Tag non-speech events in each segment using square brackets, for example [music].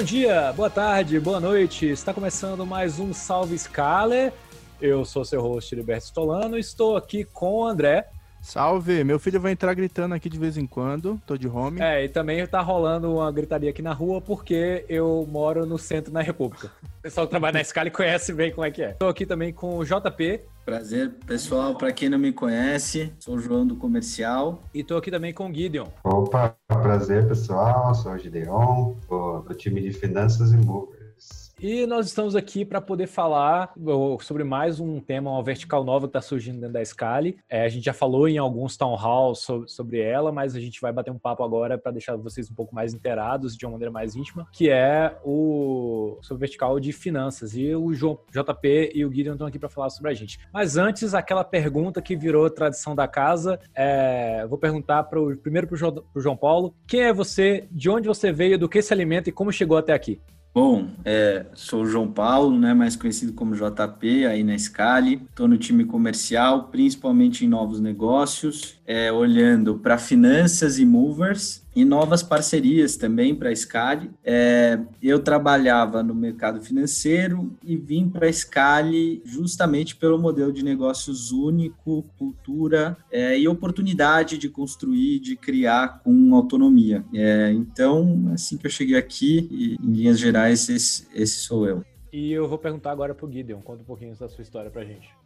Bom dia, boa tarde, boa noite. Está começando mais um Salve Scaler. Eu sou seu host, Liberto Stolano. Estou aqui com o André. Salve! Meu filho vai entrar gritando aqui de vez em quando, tô de home. É, e também tá rolando uma gritaria aqui na rua porque eu moro no centro da República. O pessoal que trabalha na escala conhece bem como é que é. Estou aqui também com o JP. Prazer, pessoal. Para quem não me conhece, sou o João do Comercial. E estou aqui também com o Gideon. Opa, prazer, pessoal. Sou o Gideon, do time de Finanças e Movers. E nós estamos aqui para poder falar sobre mais um tema, uma vertical nova que está surgindo dentro da Scali. É, a gente já falou em alguns town halls sobre, sobre ela, mas a gente vai bater um papo agora para deixar vocês um pouco mais inteirados de uma maneira mais íntima, que é o sobre vertical de finanças. E o JP e o Guilherme estão aqui para falar sobre a gente. Mas antes, aquela pergunta que virou tradição da casa, é, vou perguntar pro, primeiro para o João Paulo: quem é você, de onde você veio, do que se alimenta e como chegou até aqui? Bom, é, sou o João Paulo, né, mais conhecido como JP, aí na Scali. Estou no time comercial, principalmente em novos negócios, é, olhando para finanças e movers e novas parcerias também para a Scali. É, eu trabalhava no mercado financeiro e vim para a Scali justamente pelo modelo de negócios único, cultura é, e oportunidade de construir, de criar com autonomia. É, então, assim que eu cheguei aqui, em linhas gerais, esse, esse sou eu. E eu vou perguntar agora para o Gideon, conta um pouquinho da sua história para gente.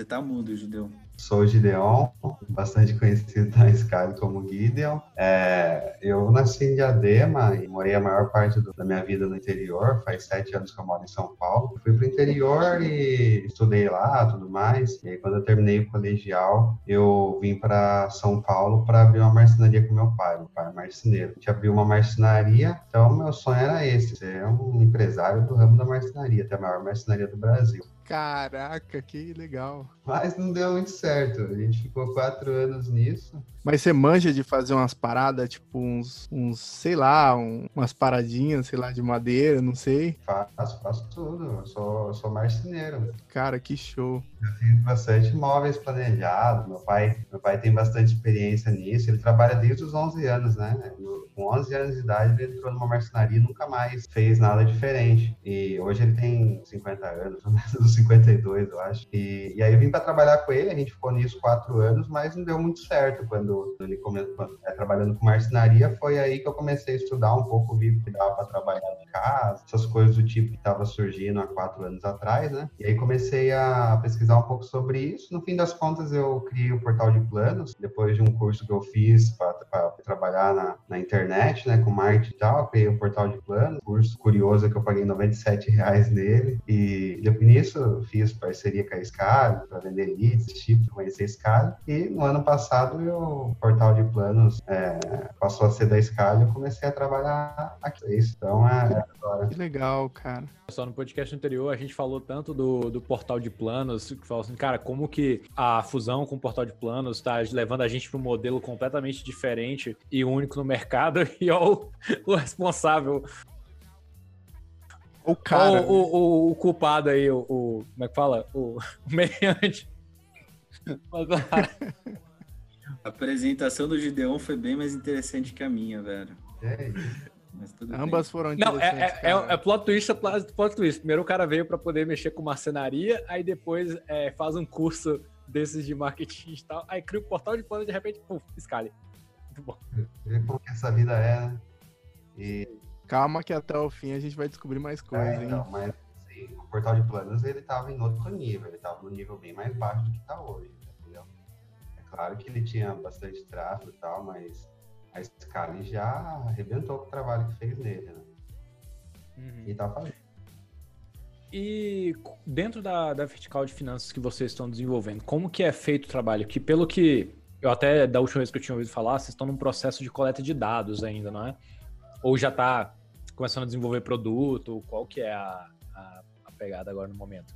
Você tá mudo, Gideon. Sou o Gideon, bastante conhecido na Sky como Gideon. É, eu nasci em Diadema e morei a maior parte do, da minha vida no interior. Faz sete anos que eu moro em São Paulo. Fui pro interior e estudei lá, tudo mais. E aí, quando eu terminei o colegial, eu vim para São Paulo para abrir uma marcenaria com meu pai. Meu pai é marceneiro. A gente abriu uma marcenaria, então meu sonho era esse: ser um empresário do ramo da marcenaria, ter a maior marcenaria do Brasil. Caraca, que legal. Mas não deu muito certo. A gente ficou quatro anos nisso. Mas você manja de fazer umas paradas, tipo uns, uns sei lá, um, umas paradinhas, sei lá, de madeira, não sei. Faço, faço tudo. Eu sou, eu sou marceneiro. Cara, que show. Eu tenho bastante móveis planejados. Meu pai, meu pai tem bastante experiência nisso. Ele trabalha desde os 11 anos, né? Com 11 anos de idade, ele entrou numa marcenaria e nunca mais fez nada diferente. E hoje ele tem 50 anos, [laughs] uns 52, eu acho. E, e aí eu vim para trabalhar com ele, a gente ficou nisso quatro anos, mas não deu muito certo quando quando ele começou é, trabalhando com marcenaria, foi aí que eu comecei a estudar um pouco, vi que dava para trabalhar em casa, essas coisas do tipo que estava surgindo há quatro anos atrás, né? E aí comecei a pesquisar um pouco sobre isso. No fim das contas, eu criei o portal de planos, depois de um curso que eu fiz para trabalhar na, na, internet, né, com marketing e tal, criei o portal de planos, curso curioso que eu paguei 97 reais nele, e depois nisso fiz parceria com a Scala para vender leads, tipo, conhecer a Scala, e no ano passado eu o portal de planos é, passou a ser da Scala e eu comecei a trabalhar aqui. Então é, agora. Que legal, cara. Só no podcast anterior a gente falou tanto do, do portal de planos, que falou assim, cara, como que a fusão com o portal de planos está levando a gente para um modelo completamente diferente e único no mercado, [laughs] e ó, o, o responsável o cara. O, o, o, o, culpado aí, o, o, Como é que fala? O, [laughs] o meiante. [laughs] A apresentação do Gideon foi bem mais interessante que a minha, velho. É isso. Ambas bem. foram Não, é, é, é, é, plot twist, é plot twist. Primeiro o cara veio para poder mexer com marcenaria, aí depois é, faz um curso desses de marketing e tal, aí cria o um portal de plano e de repente, puf, escale. Muito bom. Vê como que essa vida é, né? E... Calma que até o fim a gente vai descobrir mais coisas, é, então, hein? Mas assim, o portal de planos ele tava em outro nível, ele tava no nível bem mais baixo do que tá hoje. Claro que ele tinha bastante tráfego e tal, mas a Scali já arrebentou com o trabalho que fez nele, né? Uhum. E tá fazendo. E dentro da, da vertical de finanças que vocês estão desenvolvendo, como que é feito o trabalho? Que pelo que eu até da última vez que eu tinha ouvido falar, vocês estão num processo de coleta de dados ainda, não é? Ou já está começando a desenvolver produto? Qual que é a, a, a pegada agora no momento?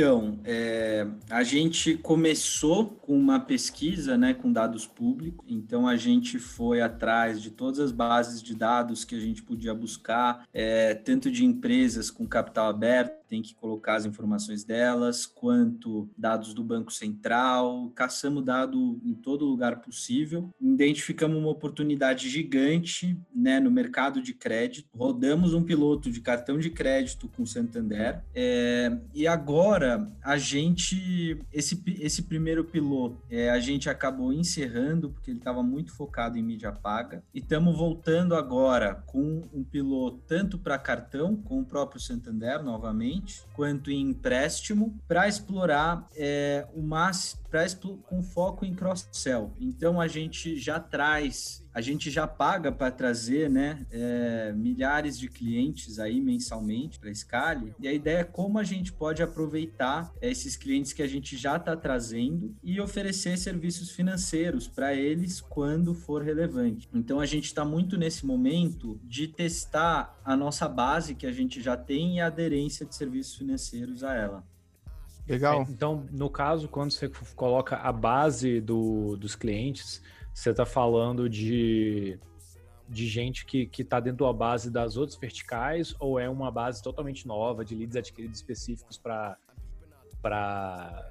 Então, é, a gente começou com uma pesquisa né, com dados públicos, então a gente foi atrás de todas as bases de dados que a gente podia buscar, é, tanto de empresas com capital aberto, tem que colocar as informações delas, quanto dados do Banco Central, caçamos dado em todo lugar possível, identificamos uma oportunidade gigante né, no mercado de crédito, rodamos um piloto de cartão de crédito com Santander, é, e agora a gente, esse, esse primeiro piloto, é, a gente acabou encerrando, porque ele estava muito focado em mídia paga, e estamos voltando agora com um piloto tanto para cartão, com o próprio Santander novamente, quanto em empréstimo, para explorar é, o máximo, com foco em cross-sell. Então a gente já traz a gente já paga para trazer né, é, milhares de clientes aí mensalmente para a Scali, e a ideia é como a gente pode aproveitar esses clientes que a gente já está trazendo e oferecer serviços financeiros para eles quando for relevante. Então a gente está muito nesse momento de testar a nossa base que a gente já tem e a aderência de serviços financeiros a ela. Legal. É, então, no caso, quando você coloca a base do, dos clientes, você está falando de, de gente que está dentro da base das outras verticais ou é uma base totalmente nova de leads adquiridos específicos para para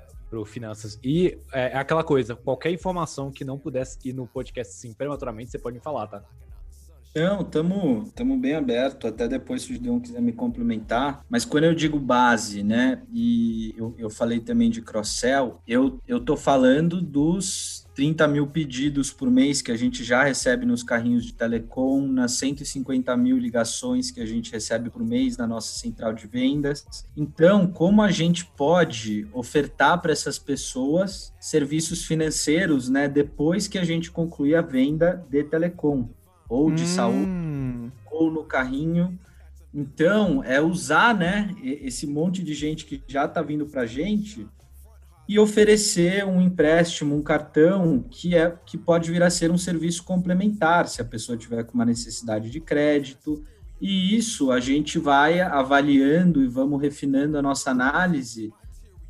finanças. E é, é, aquela coisa, qualquer informação que não pudesse ir no podcast assim prematuramente, você pode me falar, tá? Não, estamos tamo bem aberto, até depois se o Gideon quiser me complementar. Mas quando eu digo base, né, e eu, eu falei também de cross-sell, eu, eu tô falando dos 30 mil pedidos por mês que a gente já recebe nos carrinhos de telecom, nas 150 mil ligações que a gente recebe por mês na nossa central de vendas. Então, como a gente pode ofertar para essas pessoas serviços financeiros, né, depois que a gente concluir a venda de telecom, ou de hum. saúde, ou no carrinho. Então, é usar, né, esse monte de gente que já está vindo para a gente e oferecer um empréstimo, um cartão que é que pode vir a ser um serviço complementar, se a pessoa tiver com uma necessidade de crédito. E isso a gente vai avaliando e vamos refinando a nossa análise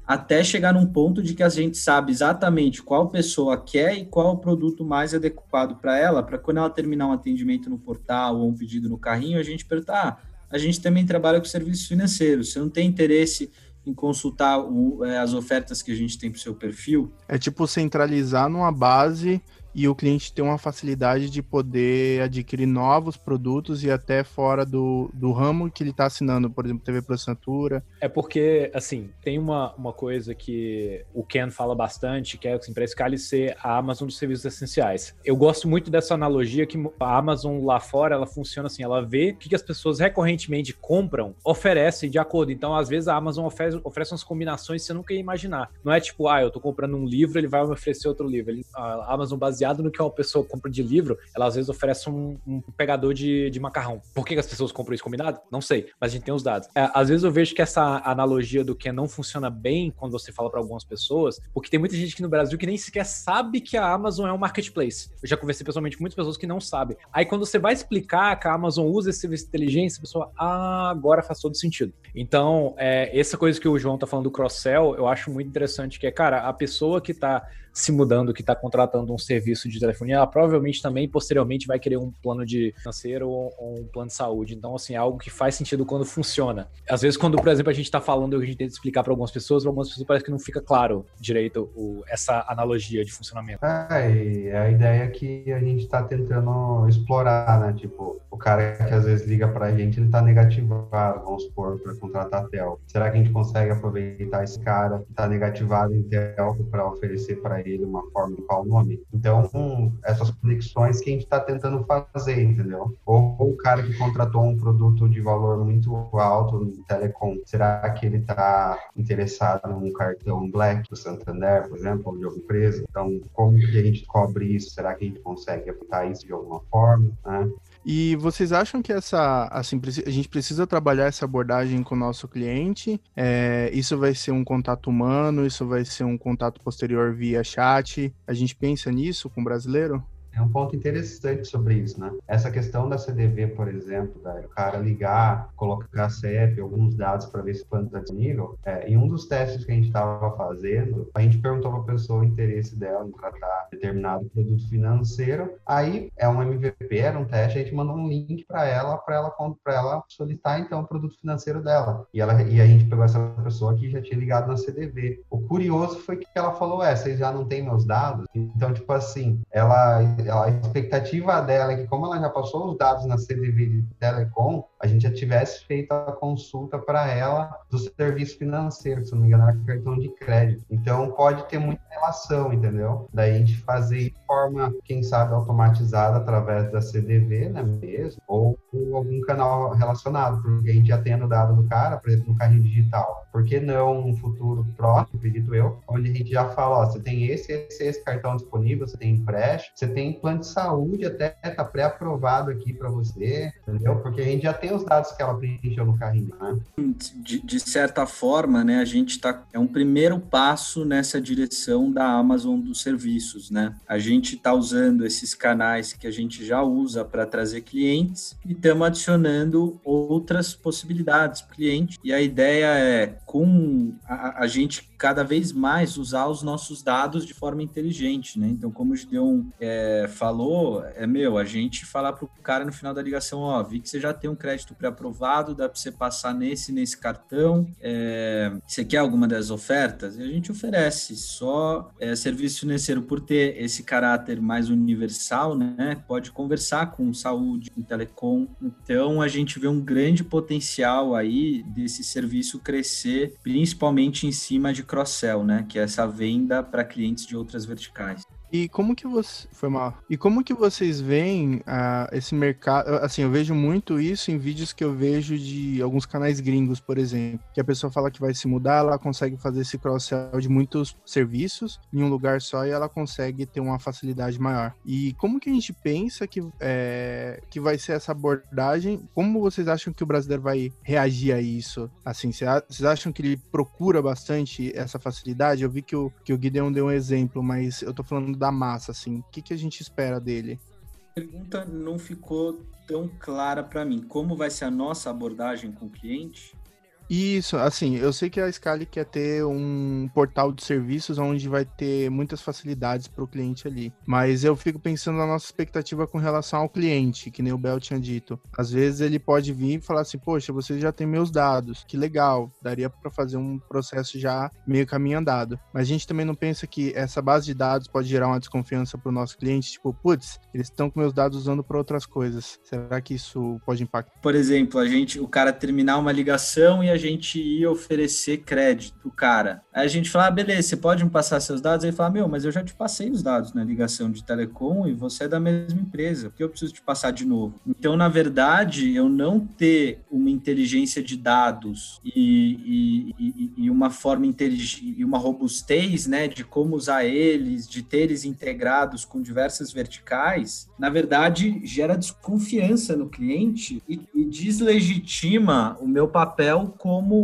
até chegar num ponto de que a gente sabe exatamente qual pessoa quer e qual o produto mais adequado para ela, para quando ela terminar um atendimento no portal ou um pedido no carrinho, a gente perguntar, ah, a gente também trabalha com serviços financeiros, você não tem interesse em consultar o, é, as ofertas que a gente tem para o seu perfil. É tipo centralizar numa base e o cliente ter uma facilidade de poder adquirir novos produtos e até fora do, do ramo que ele está assinando, por exemplo, TV por assinatura. É porque, assim, tem uma, uma coisa que o Ken fala bastante, que é assim, para Scali ser a Amazon dos serviços essenciais. Eu gosto muito dessa analogia que a Amazon lá fora, ela funciona assim, ela vê o que as pessoas recorrentemente compram, oferece de acordo. Então, às vezes, a Amazon oferece, oferece umas combinações que você nunca ia imaginar. Não é tipo, ah, eu tô comprando um livro, ele vai me oferecer outro livro. Ele, a Amazon baseada baseado no que uma pessoa compra de livro, ela às vezes oferece um, um pegador de, de macarrão. Por que, as pessoas compram isso combinado? Não sei, mas a gente tem os dados. É, às vezes eu vejo que essa analogia do que não funciona bem quando você fala para algumas pessoas, porque tem muita gente aqui no Brasil que nem sequer sabe que a Amazon é um marketplace. Eu já conversei pessoalmente com muitas pessoas que não sabem. Aí quando você vai explicar que a Amazon usa esse serviço de inteligência, a pessoa, ah, agora faz todo sentido. Então, é, essa coisa que o João tá falando do cross-sell, eu acho muito interessante, que é, cara, a pessoa que tá se mudando, que está contratando um serviço de telefonia, ela provavelmente também posteriormente vai querer um plano de financeiro ou, ou um plano de saúde. Então, assim, é algo que faz sentido quando funciona. Às vezes, quando, por exemplo, a gente está falando, a gente tenta explicar para algumas pessoas, para algumas pessoas parece que não fica claro direito o, essa analogia de funcionamento. É, e a ideia é que a gente está tentando explorar, né? Tipo, o cara que às vezes liga para a gente, ele está negativado, vamos supor, para contratar Telco. Será que a gente consegue aproveitar esse cara que está negativado em Telco para oferecer para ele ele uma forma de qual nome. Então, essas conexões que a gente está tentando fazer, entendeu? Ou, ou, o cara que contratou um produto de valor muito alto no telecom, será que ele está interessado num cartão Black do Santander, por exemplo, ou de alguma empresa? Então, como que a gente cobre isso? Será que a gente consegue aplicar isso de alguma forma? Né? E vocês acham que essa, assim, a gente precisa trabalhar essa abordagem com o nosso cliente? É, isso vai ser um contato humano? Isso vai ser um contato posterior via chat? A gente pensa nisso com o brasileiro? Tem um ponto interessante sobre isso, né? Essa questão da CDV, por exemplo, da, o cara ligar, colocar CEP, alguns dados para ver se o plano está disponível, é, em um dos testes que a gente estava fazendo, a gente perguntou para a pessoa o interesse dela em tratar determinado produto financeiro, aí é um MVP, era um teste, a gente mandou um link para ela, para ela, ela solicitar então o produto financeiro dela. E, ela, e a gente pegou essa pessoa que já tinha ligado na CDV. O curioso foi que ela falou, é, vocês já não têm meus dados? Então, tipo assim, ela, a expectativa dela é que como ela já passou os dados na CDV de Telecom, a gente já tivesse feito a consulta para ela do serviço financeiro, se não me engano, era cartão de crédito. Então, pode ter muita relação, entendeu? Daí a gente fazer de forma, quem sabe, automatizada através da CDV, né, mesmo, ou algum canal relacionado, porque a gente já tendo dado do cara, por exemplo, no carrinho digital. Por que não um futuro próximo, acredito eu, onde a gente já fala, ó, você tem esse, esse, esse cartão disponível, você tem empréstimo, você tem plano de saúde até, tá pré-aprovado aqui para você, entendeu? Porque a gente já tem os dados que ela preencheu no carrinho, né? De, de certa forma, né, a gente tá, é um primeiro passo nessa direção da Amazon dos serviços, né? A gente está usando esses canais que a gente já usa para trazer clientes e estamos adicionando outras possibilidades para cliente. E a ideia é, com a, a, gente cada vez mais usar os nossos dados de forma inteligente, né? Então, como o Gideon é, falou, é meu, a gente falar para o cara no final da ligação, ó, vi que você já tem um crédito pré-aprovado, dá para você passar nesse, nesse cartão, é, você quer alguma das ofertas? E a gente oferece, só é, serviço financeiro por ter esse caráter mais universal, né? Pode conversar com saúde, com telecom, então a gente vê um grande potencial aí desse serviço crescer, principalmente em cima de cross-sell, né? Que é essa venda para clientes de outras verticais. E como que você. Foi mal. E como que vocês veem uh, esse mercado? Assim, eu vejo muito isso em vídeos que eu vejo de alguns canais gringos, por exemplo. Que a pessoa fala que vai se mudar, ela consegue fazer esse cross-sell de muitos serviços em um lugar só e ela consegue ter uma facilidade maior. E como que a gente pensa que, é, que vai ser essa abordagem? Como vocês acham que o brasileiro vai reagir a isso? Assim, vocês acham que ele procura bastante essa facilidade? Eu vi que o, que o Guideon deu um exemplo, mas eu tô falando da massa, assim? O que, que a gente espera dele? A pergunta não ficou tão clara para mim. Como vai ser a nossa abordagem com o cliente? Isso, assim, eu sei que a Scali quer ter um portal de serviços onde vai ter muitas facilidades para o cliente ali. Mas eu fico pensando na nossa expectativa com relação ao cliente, que nem o Bel tinha dito. Às vezes ele pode vir e falar assim: Poxa, você já tem meus dados, que legal, daria para fazer um processo já meio caminho andado. Mas a gente também não pensa que essa base de dados pode gerar uma desconfiança para o nosso cliente, tipo, putz, eles estão com meus dados usando para outras coisas. Será que isso pode impactar? Por exemplo, a gente, o cara terminar uma ligação e a gente ia oferecer crédito cara. Aí a gente fala, ah, beleza, você pode me passar seus dados? Aí ele fala, meu, mas eu já te passei os dados na ligação de telecom e você é da mesma empresa, porque eu preciso te passar de novo. Então, na verdade, eu não ter uma inteligência de dados e, e, e uma forma inteligente e uma robustez, né, de como usar eles, de ter eles integrados com diversas verticais, na verdade, gera desconfiança no cliente e, e deslegitima o meu papel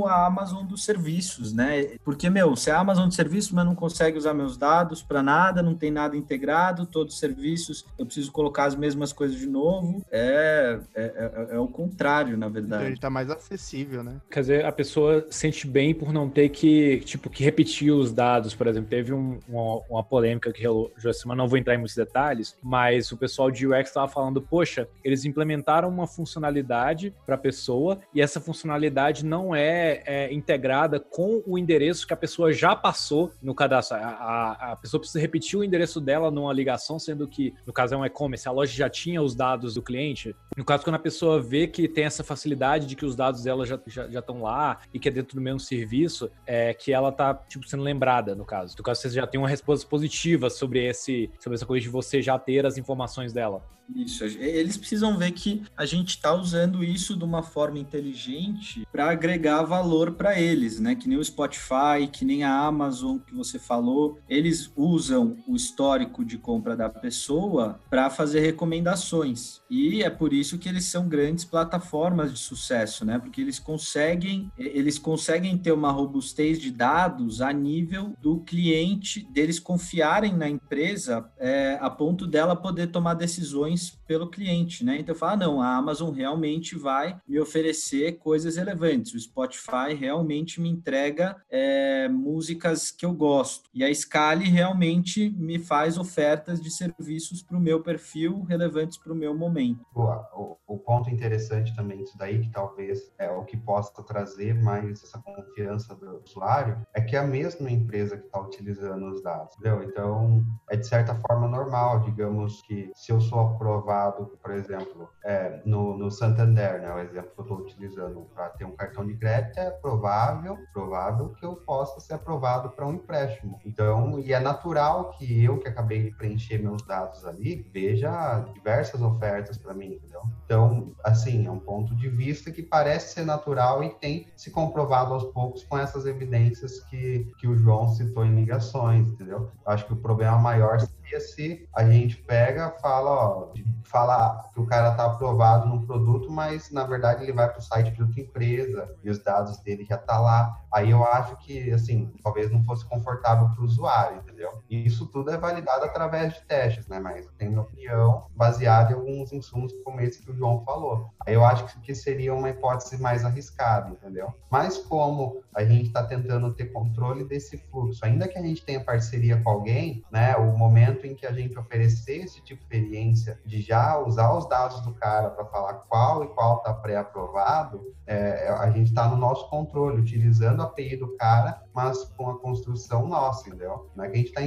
a Amazon dos serviços, né? Porque, meu, se é a Amazon dos serviços, mas não consegue usar meus dados para nada, não tem nada integrado, todos os serviços, eu preciso colocar as mesmas coisas de novo, é, é, é, é o contrário, na verdade. Então ele tá mais acessível, né? Quer dizer, a pessoa sente bem por não ter que, tipo, que repetir os dados, por exemplo. Teve um, uma, uma, polêmica que rolou essa semana, não vou entrar em muitos detalhes, mas o pessoal de UX estava falando, poxa, eles implementaram uma funcionalidade para a pessoa e essa funcionalidade não é, é, integrada com o endereço que a pessoa já passou no cadastro. A, a, a, pessoa precisa repetir o endereço dela numa ligação, sendo que, no caso é um e-commerce, a loja já tinha os dados do cliente. No caso, quando a pessoa vê que tem essa facilidade de que os dados dela já estão já, já lá e que é dentro do mesmo serviço, é que ela tá, tipo, sendo lembrada, no caso. No caso, você já tem uma resposta positiva sobre, esse, sobre essa coisa de você já ter as informações dela. Isso, eles precisam ver que a gente está usando isso de uma forma inteligente para agregar valor para eles, né? Que nem o Spotify, que nem a Amazon que você falou, eles usam o histórico de compra da pessoa para fazer recomendações. E é por isso que eles são grandes plataformas de sucesso, né? Porque eles conseguem, eles conseguem ter uma robustez de dados a nível do cliente, deles confiarem na empresa é, a ponto dela poder tomar decisões pelo cliente, né? Então, fala, ah, não, a Amazon realmente vai me oferecer coisas relevantes, o Spotify realmente me entrega é, músicas que eu gosto, e a Scali realmente me faz ofertas de serviços para o meu perfil relevantes para o meu momento. O, o, o, ponto interessante também disso daí, que talvez é o que possa trazer mais essa confiança do usuário, é que é a mesma empresa que está utilizando os dados, entendeu? Então, é de certa forma normal, digamos que se eu sou aprovado, por exemplo, é, no, no Santander, né, o exemplo que eu estou utilizando para ter um cartão de crédito, é provável, provável que eu possa ser aprovado para um empréstimo. Então, e é natural que eu, que acabei de preencher meus dados ali, veja diversas ofertas para mim, entendeu? Então, assim, é um ponto de vista que parece ser natural e tem se comprovado aos poucos com essas evidências que, que o João citou em ligações, entendeu? Acho que o problema maior se a gente pega, fala, ó, fala que o cara está aprovado no produto, mas na verdade ele vai para o site de outra empresa e os dados dele já tá lá. Aí eu acho que, assim, talvez não fosse confortável para o usuário, entendeu? E isso tudo é validado através de testes, né? Mas tem minha opinião baseada em alguns insumos como esse que o João falou. Aí eu acho que seria uma hipótese mais arriscada, entendeu? Mas como a gente está tentando ter controle desse fluxo, ainda que a gente tenha parceria com alguém, né? O momento em que a gente oferecer esse tipo de experiência de já usar os dados do cara para falar qual e qual está pré-aprovado, é, a gente está no nosso controle, utilizando a do cara, mas com a construção nossa, entendeu? Não é que a gente está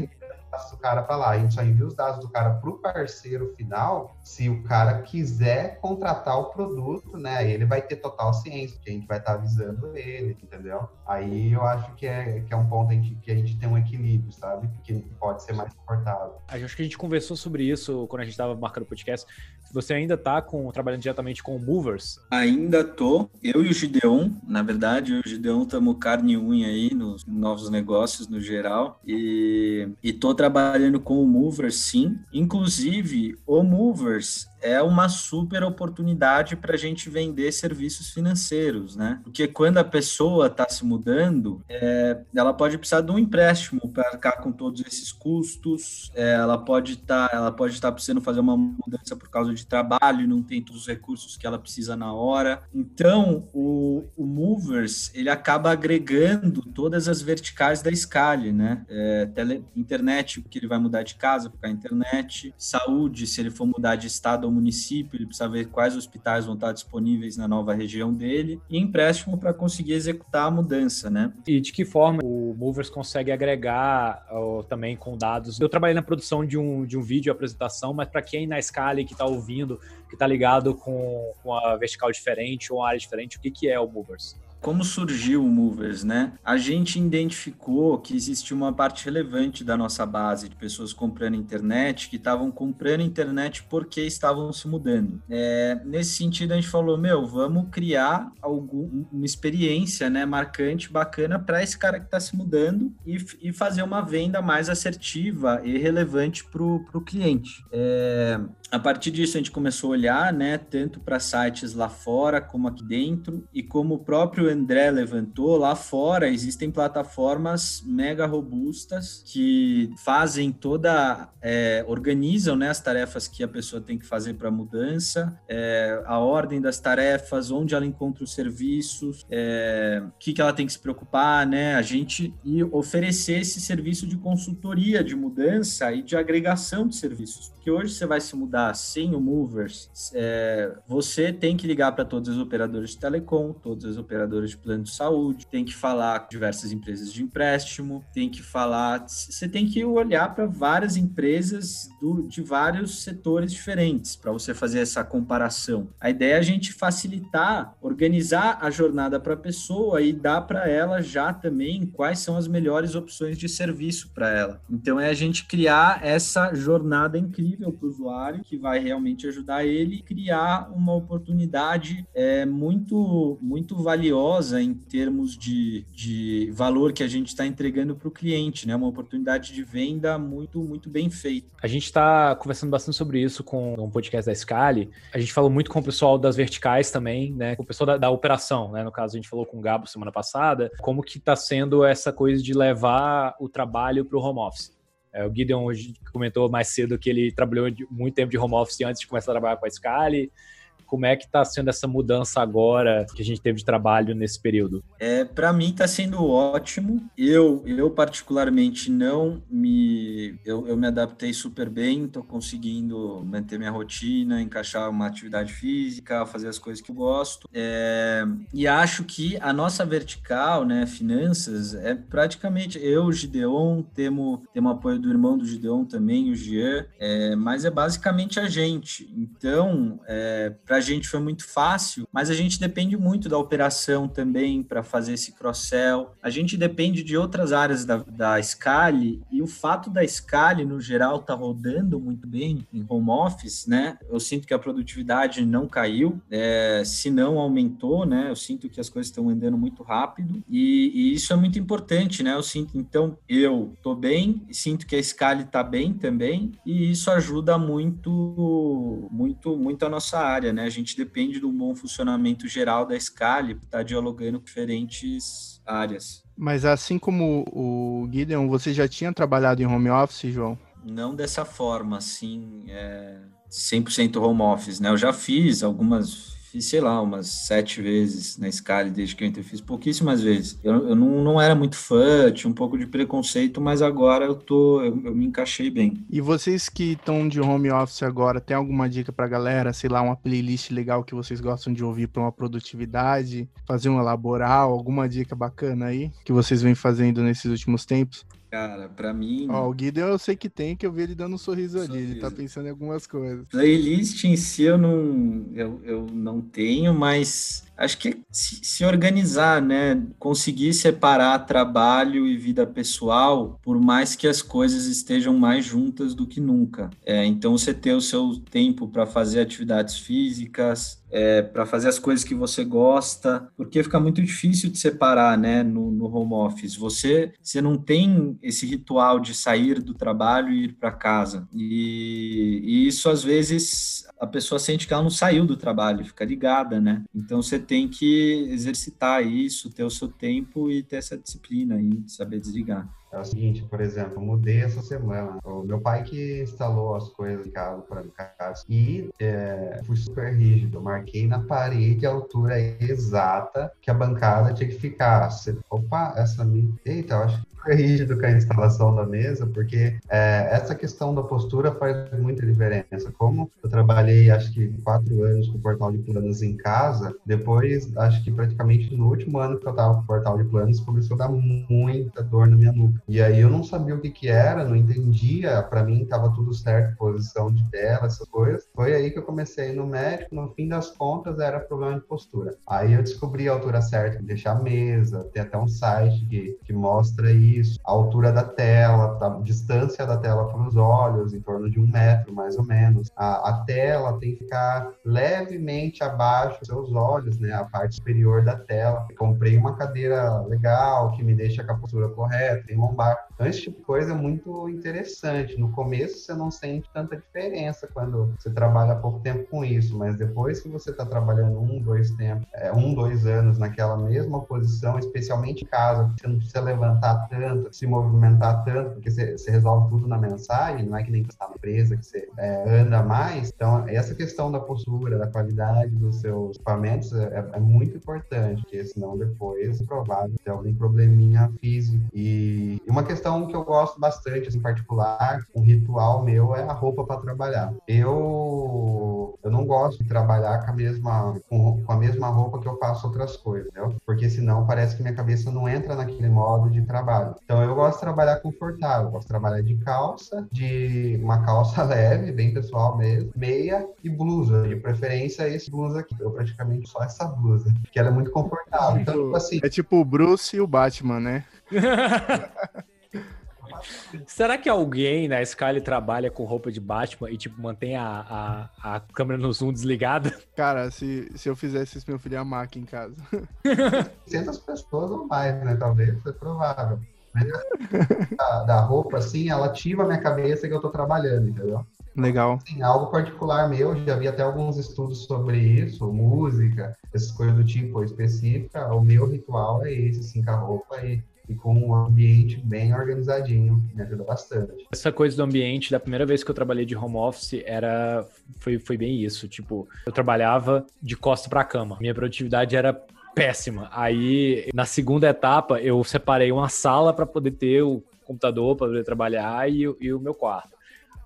dados do cara para lá. A gente só envia os dados do cara para o parceiro final se o cara quiser contratar o produto, né? Ele vai ter total ciência que a gente vai estar tá avisando ele, entendeu? Aí eu acho que é, que é um ponto em que, que a gente tem um equilíbrio, sabe? Que pode ser mais confortável. Acho que a gente conversou sobre isso quando a gente estava marcando o podcast. Você ainda está com, trabalhando diretamente com Movers? Ainda tô. Eu e o Gideon, na verdade, eu e o Gideon estamos carne e unha aí nos novos negócios no geral. E, e tô trabalhando com o Movers, sim. Inclusive, o Movers é uma super oportunidade para a gente vender serviços financeiros, né? Porque quando a pessoa está se mudando, é, ela pode precisar de um empréstimo para arcar com todos esses custos. É, ela pode estar, tá, ela pode estar tá precisando fazer uma mudança por causa de trabalho, não tem todos os recursos que ela precisa na hora. Então, o, o Movers ele acaba agregando todas as verticais da Scale, né? É, tele, internet, porque ele vai mudar de casa a internet, saúde, se ele for mudar de estado ao município, ele precisa ver quais hospitais vão estar disponíveis na nova região dele, e empréstimo para conseguir executar a mudança, né? E de que forma o Movers consegue agregar também com dados? Eu trabalhei na produção de um, de um vídeo apresentação, mas para quem na escala que está ouvindo, que está ligado com, com a vertical diferente ou uma área diferente, o que, que é o Movers? Como surgiu o Movers, né? A gente identificou que existia uma parte relevante da nossa base de pessoas comprando internet que estavam comprando internet porque estavam se mudando. É, nesse sentido, a gente falou: meu, vamos criar algum, uma experiência né, marcante, bacana para esse cara que está se mudando e, e, fazer uma venda mais assertiva e relevante para o cliente. É, a partir disso, a gente começou a olhar, né, tanto para sites lá fora como aqui dentro, e como o próprio André levantou, lá fora existem plataformas mega robustas que fazem toda, é, organizam né, as tarefas que a pessoa tem que fazer para a mudança, é, a ordem das tarefas, onde ela encontra os serviços, é, o que, que ela tem que se preocupar, né? A gente e oferecer esse serviço de consultoria de mudança e de agregação de serviços. Porque hoje você vai se mudar sem o Movers, é, você tem que ligar para todos os operadores de telecom, todos os operadores operadoras de plano de saúde, tem que falar com diversas empresas de empréstimo, tem que falar. Você tem que olhar para várias empresas do, de vários setores diferentes para você fazer essa comparação. A ideia é a gente facilitar, organizar a jornada para a pessoa e dar para ela já também quais são as melhores opções de serviço para ela. Então é a gente criar essa jornada incrível para o usuário que vai realmente ajudar ele criar uma oportunidade é, muito muito valiosa em termos de, de valor que a gente está entregando para o cliente, né? Uma oportunidade de venda muito muito bem feita. A gente está conversando bastante sobre isso com um podcast da Scali. A gente falou muito com o pessoal das verticais também, né? Com o pessoal da, da operação, né? No caso, a gente falou com o Gabo semana passada, como que está sendo essa coisa de levar o trabalho para o home office. É, o Gideon hoje comentou mais cedo que ele trabalhou muito tempo de home office antes de começar a trabalhar com a Scali. Como é que está sendo essa mudança agora que a gente teve de trabalho nesse período? É, para mim está sendo ótimo. Eu, eu particularmente não me, eu, eu me adaptei super bem. Estou conseguindo manter minha rotina, encaixar uma atividade física, fazer as coisas que eu gosto. É, e acho que a nossa vertical, né, finanças, é praticamente eu, o Gideon, temos, temos apoio do irmão do Gideon também, o Jean, é, mas é basicamente a gente. Então, é, para a gente foi muito fácil, mas a gente depende muito da operação também para fazer esse cross-sell. A gente depende de outras áreas da, da Scali e o fato da Scali, no geral, tá rodando muito bem em home office, né? Eu sinto que a produtividade não caiu, é, se não aumentou, né? Eu sinto que as coisas estão andando muito rápido e, e, isso é muito importante, né? Eu sinto, então, eu tô bem, sinto que a Scali tá bem também e isso ajuda muito, muito, muito a nossa área, né? A gente depende do bom funcionamento geral da Scali para estar tá dialogando com diferentes áreas. Mas assim como o Gideon, você já tinha trabalhado em home office, João? Não dessa forma, assim, é 100% home office, né? Eu já fiz algumas fiz, sei lá, umas sete vezes na Scali desde que eu entrei, fiz pouquíssimas vezes. Eu, eu não, não era muito fã, tinha um pouco de preconceito, mas agora eu tô, eu, eu me encaixei bem. E vocês que estão de home office agora, tem alguma dica pra galera? Sei lá, uma playlist legal que vocês gostam de ouvir para uma produtividade, fazer um laboral, alguma dica bacana aí que vocês vêm fazendo nesses últimos tempos? Cara, pra mim. Ó, o Guido eu sei que tem, que eu vi ele dando um sorriso, sorriso. ali. Ele tá pensando em algumas coisas. Playlist em si eu não, eu, eu não tenho, mas acho que se, organizar, né? Conseguir separar trabalho e vida pessoal, por mais que as coisas estejam mais juntas do que nunca. É, então, você ter o seu tempo para fazer atividades físicas, é, para fazer as coisas que você gosta, porque fica muito difícil de separar, né, no, no home office. Você, você não tem esse ritual de sair do trabalho e ir para casa. E, e, isso, às vezes, a pessoa sente que ela não saiu do trabalho, fica ligada, né? Então, você tem que exercitar isso, ter o seu tempo e ter essa disciplina aí, saber desligar. É o seguinte, por exemplo, mudei essa semana. O meu pai que instalou as coisas em casa para casa e é, fui super rígido. Marquei na parede a altura exata que a bancada tinha que ficar. Opa, essa minha. Eita, eu acho super rígido com a instalação da mesa, porque é, essa questão da postura faz muita diferença. Como eu trabalhei, acho que quatro anos com o portal de planos em casa, depois, acho que praticamente no último ano que eu estava com o portal de planos, começou a dar muita dor na minha nuca. E aí eu não sabia o que que era, não entendia, para mim estava tudo certo, posição de tela, essas coisas. Foi aí que eu comecei no médico, no fim das contas era problema de postura. Aí eu descobri a altura certa de deixar a mesa, tem até um site que, que mostra isso a altura da tela, a distância da tela para os olhos, em torno de um metro, mais ou menos. A, a tela tem que ficar levemente abaixo dos seus olhos, né? A parte superior da tela. Comprei uma cadeira legal, que me deixa com a postura correta, tem back Então, esse tipo de coisa é muito interessante. No começo, você não sente tanta diferença quando você trabalha pouco tempo com isso, mas depois que você está trabalhando um, dois tempos, é, um, dois anos naquela mesma posição, especialmente em casa, você não precisa levantar tanto, se movimentar tanto, porque você, você resolve tudo na mensagem, não é que nem você está na empresa, que você é, anda mais. Então, essa questão da postura, da qualidade dos seus equipamentos é, é muito importante, porque senão depois é provável ter algum probleminha físico. E uma questão que eu gosto bastante, assim, em particular, um ritual meu é a roupa para trabalhar. Eu eu, não gosto de trabalhar com a mesma com, com a mesma roupa que eu faço outras coisas, entendeu? Porque senão parece que minha cabeça não entra naquele modo de trabalho. Então eu gosto de trabalhar confortável, eu gosto de trabalhar de calça, de uma calça [laughs] leve, bem pessoal mesmo, meia e blusa. De preferência esse blusa aqui. Eu praticamente só essa blusa, que ela é muito confortável. Então, tipo assim, É tipo o Bruce e o Batman, né? [laughs] Será que alguém na Skyline trabalha com roupa de Batman e, tipo, mantém a, a, a câmera no zoom desligada? [laughs] Cara, se, se eu fizesse isso, meu filho ia amar aqui em casa. 600 pessoas ou mais, né? Talvez, é provável. Mas da, da roupa, assim, ela ativa a minha cabeça que eu tô trabalhando, entendeu? Legal. Assim, algo particular meu, já vi até alguns estudos sobre isso, música, essas coisas do tipo específica. O meu ritual é esse, assim, com a roupa e, e com um ambiente bem organizadinho, me ajuda bastante. Essa coisa do ambiente, da primeira vez que eu trabalhei de home office, era foi, foi bem isso. Tipo, eu trabalhava de costa pra cama. Minha produtividade era péssima. Aí, na segunda etapa, eu separei uma sala para poder ter o computador para poder trabalhar e, e o meu quarto.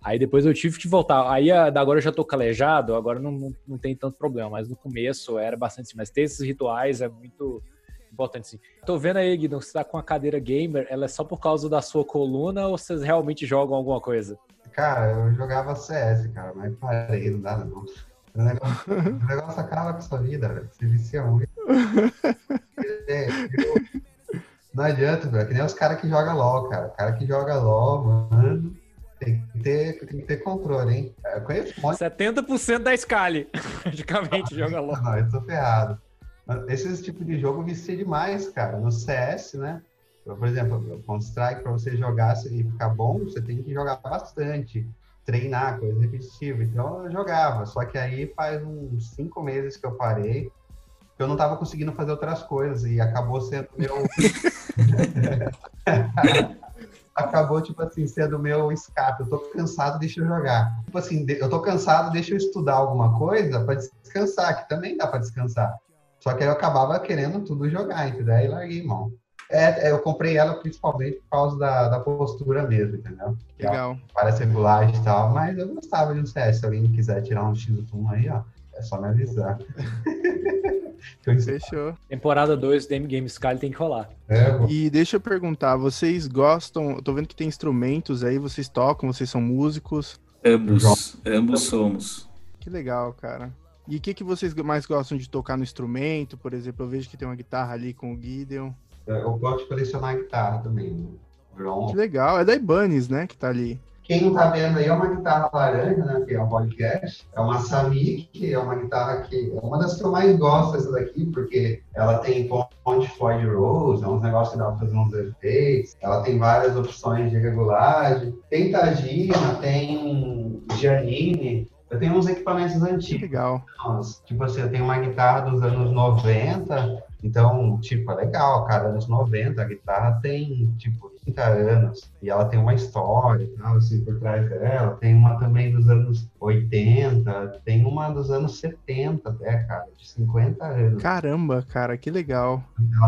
Aí depois eu tive que voltar. Aí agora eu já tô calejado, agora não, não, não tem tanto problema, mas no começo era bastante assim. Mas ter esses rituais é muito importante, sim. Tô vendo aí, Guido, você tá com a cadeira gamer, ela é só por causa da sua coluna ou vocês realmente jogam alguma coisa? Cara, eu jogava CS, cara, mas parei, não dá não. O negócio, o negócio acaba com a sua vida, velho. Você vicia muito. É, eu- não adianta, velho. É que nem os caras que jogam LOL, cara. O cara que joga LOL, mano, tem que ter, tem que ter controle, hein? Eu conheço um monte 70% da Scali, [laughs] praticamente, joga logo. Não, eu tô ferrado. Esse tipo de jogo vicia demais, cara. No CS, né? Por exemplo, Counter-Strike, pra você jogar e ficar bom, você tem que jogar bastante. Treinar, coisa repetitiva. Então eu jogava. Só que aí faz uns cinco meses que eu parei. que Eu não tava conseguindo fazer outras coisas e acabou sendo meu. [laughs] acabou, tipo assim, sendo meu escape. Eu tô cansado, deixa eu jogar. Tipo assim, eu tô cansado, deixa eu estudar alguma coisa pra descansar, que também dá pra descansar. Só que aí eu acabava querendo tudo jogar, entendeu? Aí larguei mão. É, é, eu comprei ela principalmente por causa da, da postura mesmo, entendeu? Que ela Legal. parece regulagem e tal, mas eu gostava de um CS. Se alguém quiser tirar um X1 aí, ó, é só me avisar. [laughs] Que Fechou. Temporada 2 do M Game Scali tem que rolar. É, E deixa eu perguntar, vocês gostam? Eu tô vendo que tem instrumentos aí, vocês tocam, vocês são músicos. Ambos, ambos somos. Que legal, cara. E o que, que vocês mais gostam de tocar no instrumento? Por exemplo, eu vejo que tem uma guitarra ali com o Gideon. eu gosto de colecionar guitarra também. né? Que legal. É da Ibanez, né, que tá ali. Quem não tá vendo aí é uma guitarra laranja, né? Que é um podcast. É uma Sami, que é uma guitarra que é uma das que eu mais gosto essa daqui, porque ela tem ponte Floyd Rose, é uns negócios que dá pra fazer uns efeitos. Ela tem várias opções de regulagem. Tem Tajima, tem Giannini. Eu tenho uns equipamentos Que antigos. legal. Tipo assim, eu tenho uma guitarra dos anos 90, então, tipo, é legal, cara, anos 90, a guitarra tem, tipo, 30 anos, e ela tem uma história, e tal, assim, por trás dela. Tem uma também dos anos 80, tem uma dos anos 70 até, cara, de 50 anos. Caramba, cara, que legal.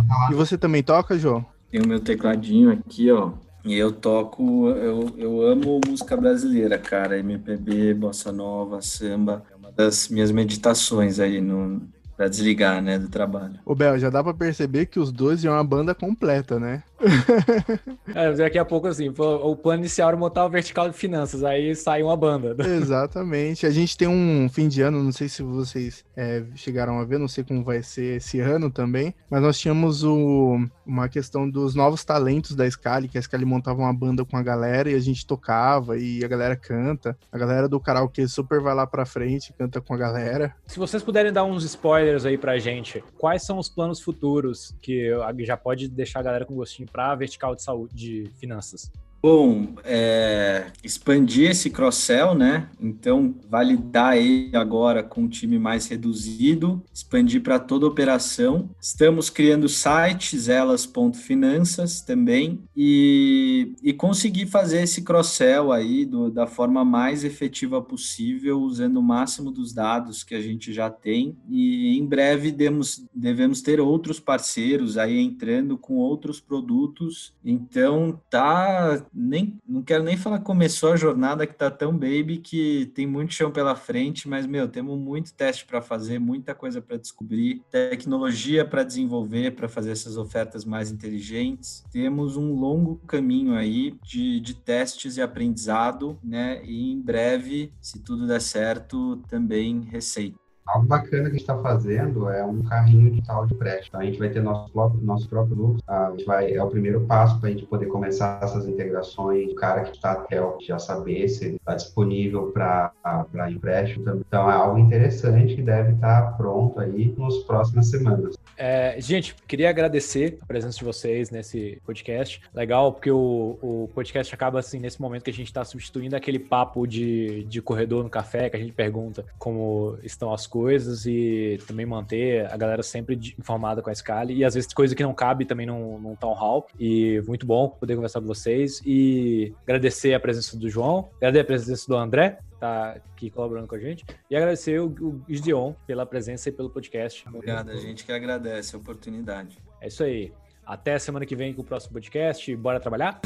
Tá E você também toca, João? Tem o meu tecladinho aqui, ó. E eu toco, eu, eu amo música brasileira, cara. MPB, bossa nova, samba. É uma das minhas meditações aí no, pra desligar, né, do trabalho. Ô, Bel, já dá pra perceber que os dois é uma banda completa, né? [laughs] É, daqui a pouco, assim, o plano inicial era montar o vertical de finanças, aí sai uma banda. [laughs] Exatamente. A gente tem um fim de ano, não sei se vocês é, chegaram a ver, não sei como vai ser esse ano também, mas nós tínhamos o- uma questão dos novos talentos da Scali, que a Scali montava uma banda com a galera e a gente tocava e a galera canta. A galera do karaokê super vai lá pra frente, canta com a galera. Se vocês puderem dar uns spoilers aí pra gente, quais são os planos futuros que já pode deixar a galera com gostinho pra vertical de saúde, de finanças? Bom, é, expandir esse cross-sell, né? Então, validar ele agora com um time mais reduzido, expandir para toda a operação. Estamos criando sites, elas.finanças também, e, e conseguir fazer esse cross-sell aí do- da forma mais efetiva possível, usando o máximo dos dados que a gente já tem. E em breve demos, devemos ter outros parceiros aí entrando com outros produtos. Então, tá nem não quero nem falar começou a jornada que tá tão baby que tem muito chão pela frente, mas meu, temos muito teste para fazer, muita coisa para descobrir, tecnologia para desenvolver, para fazer essas ofertas mais inteligentes. Temos um longo caminho aí de, de testes e aprendizado, né? E em breve, se tudo der certo, também receita. Algo bacana que a gente está fazendo é um carrinho de tal de prédio. Então, a gente vai ter nosso próprio, nosso próprio lucro. A gente vai, é o primeiro passo para a gente poder começar essas integrações. O cara que está até já saber se ele está disponível para empréstimo. Então, é algo interessante que deve estar tá pronto aí nas próximas semanas. É, gente, queria agradecer a presença de vocês nesse podcast. Legal, porque o, o podcast acaba assim, nesse momento que a gente está substituindo aquele papo de, de corredor no café, que a gente pergunta como estão as coisas e também manter a galera sempre informada com a Scali. E às vezes coisa que não cabe também num, num town hall. E muito bom poder conversar com vocês. E agradecer a presença do João, agradecer a presença do André, tá aqui colaborando com a gente. E agradecer o, o Gideon pela presença e pelo podcast. Obrigado, a gente que agradece a oportunidade. É isso aí. Até semana que vem com o próximo podcast. Bora trabalhar?